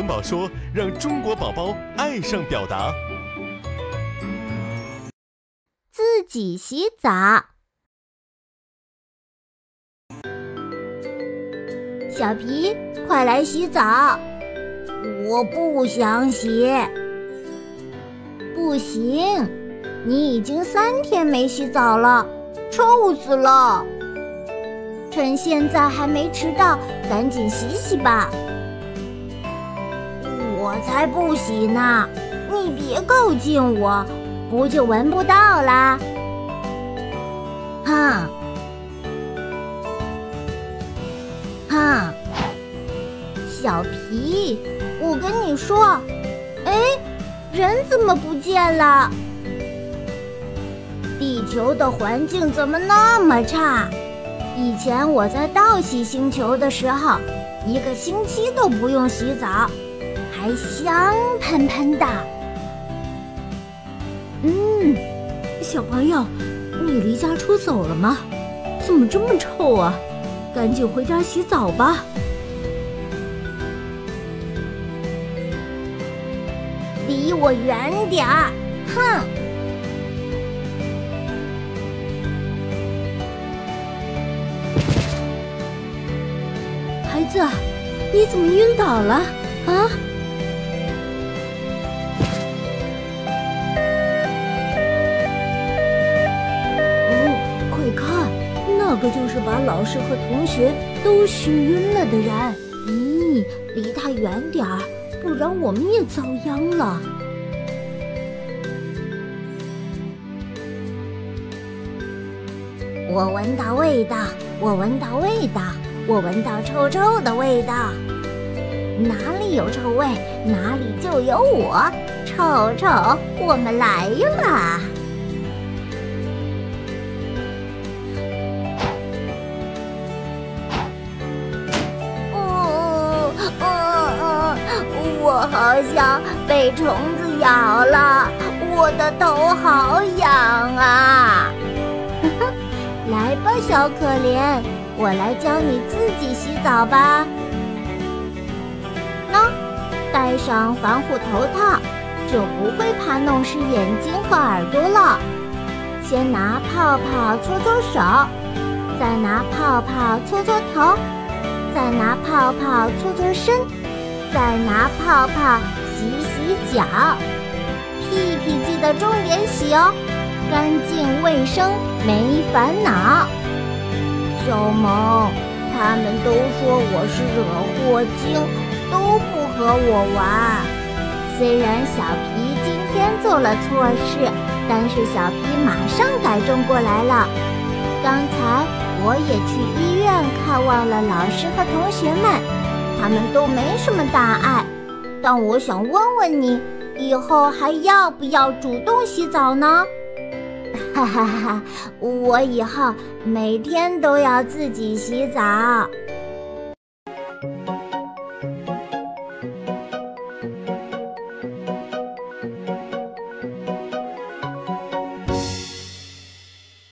萌宝说，让中国宝宝爱上表达。自己洗澡，小皮，快来洗澡！我不想洗，不行，你已经三天没洗澡了，臭死了！趁现在还没迟到，赶紧洗洗吧。我才不洗呢！你别靠近我，不就闻不到啦？哼，哼，小皮，我跟你说，哎，人怎么不见了？地球的环境怎么那么差？以前我在倒洗星球的时候，一个星期都不用洗澡，还香喷喷的。嗯，小朋友，你离家出走了吗？怎么这么臭啊？赶紧回家洗澡吧。离我远点儿！哼。孩子，你怎么晕倒了啊？个就是把老师和同学都熏晕了的人。咦，离他远点儿，不然我们也遭殃了。我闻到味道，我闻到味道。我闻到臭臭的味道，哪里有臭味，哪里就有我。臭臭，我们来了。好像被虫子咬了，我的头好痒啊！来吧，小可怜。我来教你自己洗澡吧。喏，戴上防护头套，就不会怕弄湿眼睛和耳朵了。先拿泡泡搓搓手，再拿泡泡搓搓头，再拿泡泡搓搓身，再拿泡泡洗洗脚。屁屁记得重点洗哦，干净卫生，没烦恼。小萌，他们都说我是惹祸精，都不和我玩。虽然小皮今天做了错事，但是小皮马上改正过来了。刚才我也去医院看望了老师和同学们，他们都没什么大碍。但我想问问你，以后还要不要主动洗澡呢？哈哈哈！我以后每天都要自己洗澡。